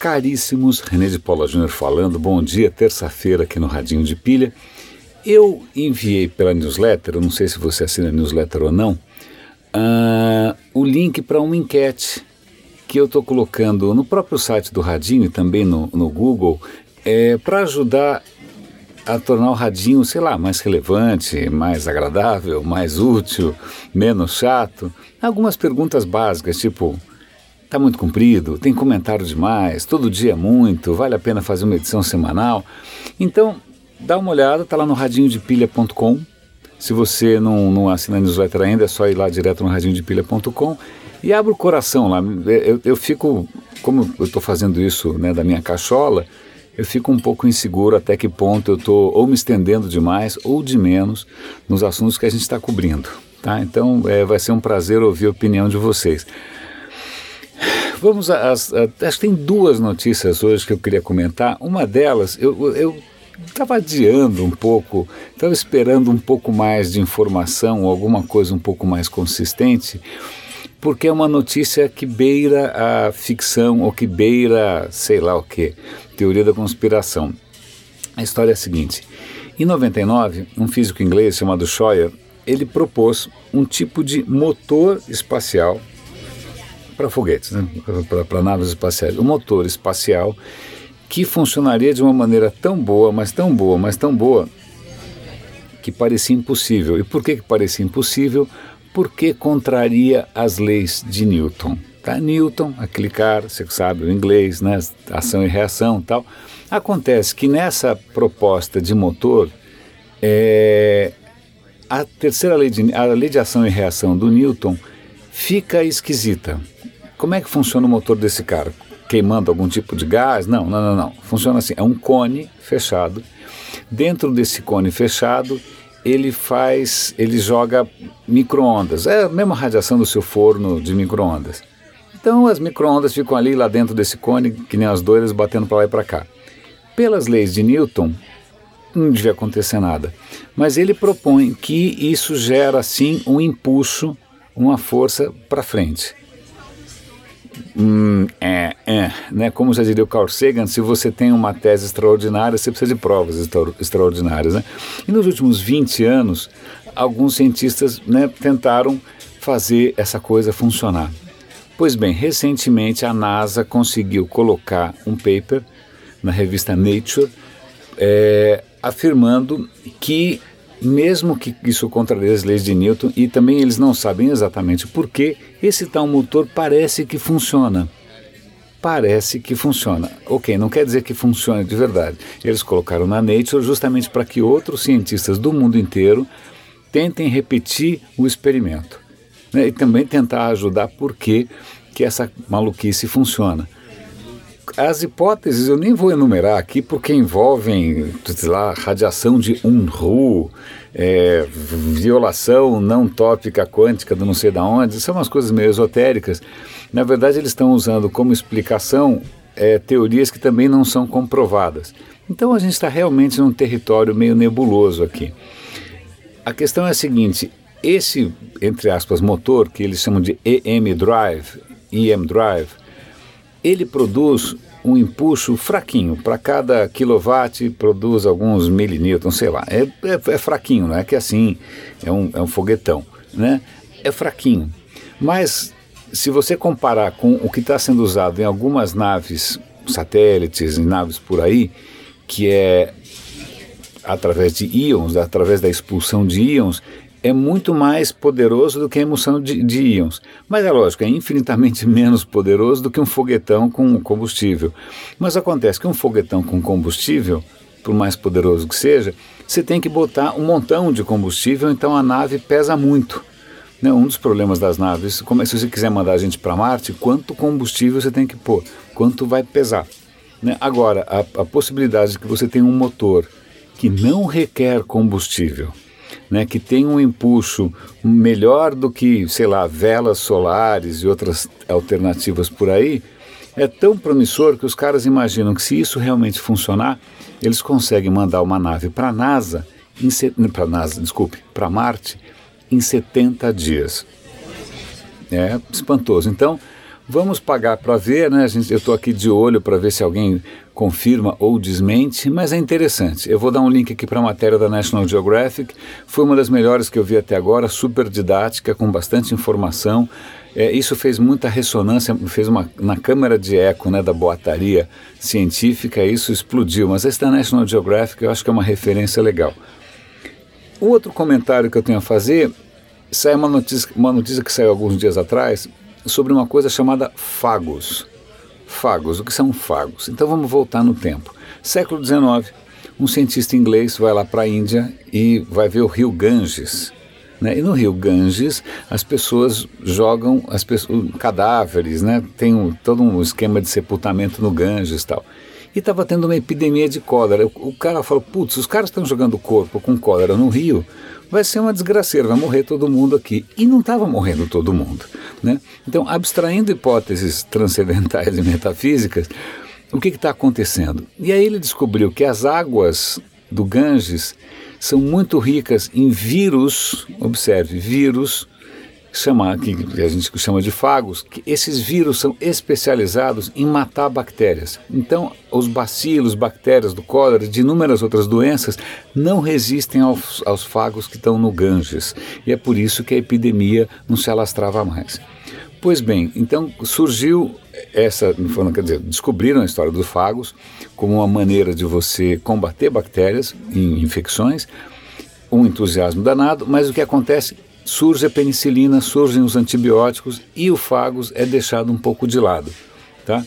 Caríssimos, René de Paula Júnior falando, bom dia, terça-feira aqui no Radinho de Pilha. Eu enviei pela newsletter, não sei se você assina a newsletter ou não, uh, o link para uma enquete que eu estou colocando no próprio site do Radinho e também no, no Google, é, para ajudar a tornar o radinho, sei lá, mais relevante, mais agradável, mais útil, menos chato. Algumas perguntas básicas, tipo: Está muito comprido, tem comentário demais, todo dia é muito, vale a pena fazer uma edição semanal. Então, dá uma olhada, está lá no radinhodepilha.com. Se você não, não assina a newsletter ainda, é só ir lá direto no radinhodepilha.com e abre o coração lá. Eu, eu fico, como eu estou fazendo isso né, da minha cachola, eu fico um pouco inseguro até que ponto eu estou ou me estendendo demais ou de menos nos assuntos que a gente está cobrindo. Tá? Então é, vai ser um prazer ouvir a opinião de vocês. Vamos às. Acho que tem duas notícias hoje que eu queria comentar. Uma delas, eu estava adiando um pouco, estava esperando um pouco mais de informação, alguma coisa um pouco mais consistente, porque é uma notícia que beira a ficção ou que beira, sei lá o que, teoria da conspiração. A história é a seguinte: em 99, um físico inglês chamado Scheuer, ele propôs um tipo de motor espacial para foguetes, né? para naves espaciais. Um motor espacial que funcionaria de uma maneira tão boa, mas tão boa, mas tão boa, que parecia impossível. E por que, que parecia impossível? Porque contraria as leis de Newton. Tá? Newton, aquele cara, você sabe o inglês, né? ação e reação tal. Acontece que nessa proposta de motor, é, a terceira lei de, a lei de ação e reação do Newton fica esquisita. Como é que funciona o motor desse carro? Queimando algum tipo de gás? Não, não, não, não. Funciona assim: é um cone fechado. Dentro desse cone fechado, ele faz, ele joga microondas. É a mesma radiação do seu forno de microondas. Então as microondas ficam ali lá dentro desse cone, que nem as doidas batendo para lá e para cá. Pelas leis de Newton, não devia acontecer nada. Mas ele propõe que isso gera sim um impulso, uma força para frente. Hum, é, é, né? Como já diria o Carl Sagan, se você tem uma tese extraordinária, você precisa de provas extra extraordinárias, né? E nos últimos 20 anos, alguns cientistas né, tentaram fazer essa coisa funcionar. Pois bem, recentemente a NASA conseguiu colocar um paper na revista Nature é, afirmando que mesmo que isso contraria as leis de Newton, e também eles não sabem exatamente por que, esse tal motor parece que funciona. Parece que funciona. Ok, não quer dizer que funcione de verdade. Eles colocaram na Nature justamente para que outros cientistas do mundo inteiro tentem repetir o experimento. Né? E também tentar ajudar por que essa maluquice funciona. As hipóteses eu nem vou enumerar aqui porque envolvem lá, radiação de Unruh, é, violação não tópica quântica do não sei da onde, são umas coisas meio esotéricas. Na verdade, eles estão usando como explicação é, teorias que também não são comprovadas. Então a gente está realmente num território meio nebuloso aqui. A questão é a seguinte: esse, entre aspas, motor, que eles chamam de EM Drive, EM Drive, ele produz um impulso fraquinho. Para cada quilowatt produz alguns milinewtons, sei lá. É, é, é, fraquinho, não é que assim é um, é um foguetão, né? É fraquinho. Mas se você comparar com o que está sendo usado em algumas naves, satélites, naves por aí, que é através de íons, através da expulsão de íons, é muito mais poderoso do que a emissão de, de íons. Mas é lógico, é infinitamente menos poderoso do que um foguetão com combustível. Mas acontece que um foguetão com combustível, por mais poderoso que seja, você tem que botar um montão de combustível, então a nave pesa muito. Né? Um dos problemas das naves, como é, se você quiser mandar a gente para Marte, quanto combustível você tem que pôr, quanto vai pesar. Né? Agora, a, a possibilidade de que você tenha um motor que não requer combustível, né, que tem um impulso melhor do que, sei lá, velas solares e outras alternativas por aí, é tão promissor que os caras imaginam que se isso realmente funcionar, eles conseguem mandar uma nave para a NASA, para NASA, desculpe, para Marte, em 70 dias. É espantoso. Então, Vamos pagar para ver, né? Eu estou aqui de olho para ver se alguém confirma ou desmente, mas é interessante. Eu vou dar um link aqui para a matéria da National Geographic. Foi uma das melhores que eu vi até agora, super didática, com bastante informação. É, isso fez muita ressonância, fez uma na câmara de eco né, da boataria científica, isso explodiu. Mas esse da National Geographic eu acho que é uma referência legal. O outro comentário que eu tenho a fazer sai uma notícia, uma notícia que saiu alguns dias atrás sobre uma coisa chamada fagos. Fagos, o que são fagos? Então vamos voltar no tempo. Século XIX, um cientista inglês vai lá para a Índia e vai ver o rio Ganges. Né? E no rio Ganges as pessoas jogam as pessoas, cadáveres, né? tem um, todo um esquema de sepultamento no Ganges e tal. E estava tendo uma epidemia de cólera. O, cara falou: putz, os caras estão jogando corpo com cólera no rio, vai ser uma desgraceira, vai morrer todo mundo aqui. E não estava morrendo todo mundo. Né? Então, abstraindo hipóteses transcendentais e metafísicas, o que está acontecendo? E aí ele descobriu que as águas do Ganges são muito ricas em vírus, observe, vírus chama, que a gente chama de fagos, que esses vírus são especializados em matar bactérias. Então, os bacilos, bactérias do cólera, de inúmeras outras doenças, não resistem aos, aos fagos que estão no Ganges. E é por isso que a epidemia não se alastrava mais. Pois bem, então surgiu essa, quer dizer, descobriram a história dos fagos como uma maneira de você combater bactérias em infecções, um entusiasmo danado, mas o que acontece surge a penicilina, surgem os antibióticos e o fagos é deixado um pouco de lado. Tá?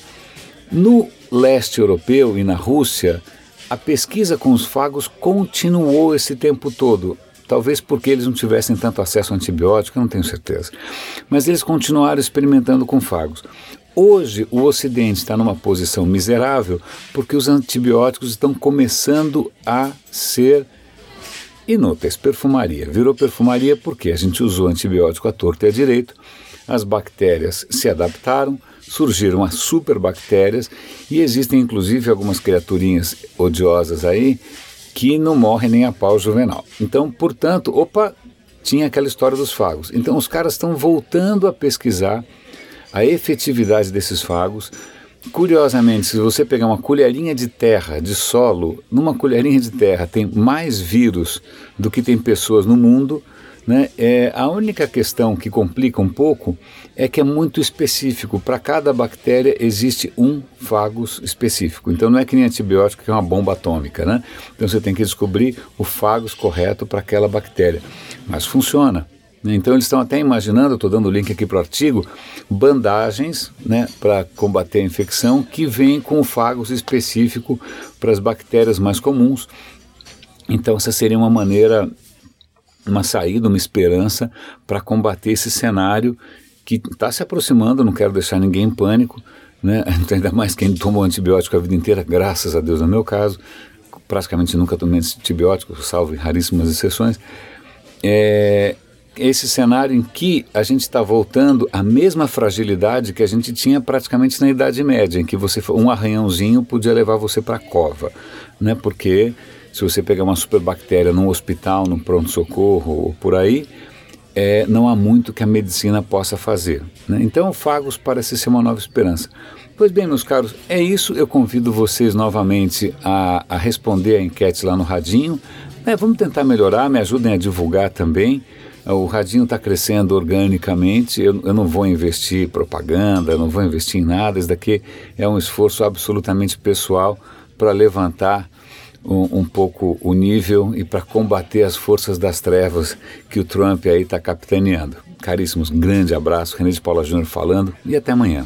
No leste europeu e na Rússia, a pesquisa com os fagos continuou esse tempo todo. Talvez porque eles não tivessem tanto acesso a antibiótico, não tenho certeza. Mas eles continuaram experimentando com fagos. Hoje, o Ocidente está numa posição miserável porque os antibióticos estão começando a ser inúteis. Perfumaria. Virou perfumaria porque a gente usou antibiótico à torta e à direito, as bactérias se adaptaram, surgiram as superbactérias e existem inclusive algumas criaturinhas odiosas aí que não morrem nem a pau juvenal. Então, portanto, opa, tinha aquela história dos fagos. Então, os caras estão voltando a pesquisar a efetividade desses fagos Curiosamente, se você pegar uma colherinha de terra, de solo, numa colherinha de terra tem mais vírus do que tem pessoas no mundo, né? É, a única questão que complica um pouco é que é muito específico. Para cada bactéria existe um fagus específico. Então não é que nem antibiótico que é uma bomba atômica. Né? Então você tem que descobrir o fagus correto para aquela bactéria. Mas funciona. Então eles estão até imaginando, estou dando o link aqui para o artigo, bandagens né, para combater a infecção que vêm com o fagos específico para as bactérias mais comuns. Então essa seria uma maneira, uma saída, uma esperança para combater esse cenário que está se aproximando, não quero deixar ninguém em pânico, né? ainda mais quem tomou antibiótico a vida inteira, graças a Deus no meu caso, praticamente nunca tomei antibiótico, salvo em raríssimas exceções. É, esse cenário em que a gente está voltando à mesma fragilidade que a gente tinha praticamente na Idade Média, em que você um arranhãozinho podia levar você para a cova, né? Porque se você pegar uma superbactéria num hospital, num pronto-socorro ou por aí, é, não há muito que a medicina possa fazer. Né? Então, o Fagos parece ser uma nova esperança. Pois bem, meus caros, é isso. Eu convido vocês novamente a, a responder a enquete lá no Radinho. É, vamos tentar melhorar, me ajudem a divulgar também. O radinho está crescendo organicamente, eu, eu, não vou investir propaganda, não vou investir em nada, isso daqui é um esforço absolutamente pessoal para levantar um, um, pouco o nível e para combater as forças das trevas que o Trump aí está capitaneando. Caríssimos, grande abraço, René de Paula Júnior falando e até amanhã.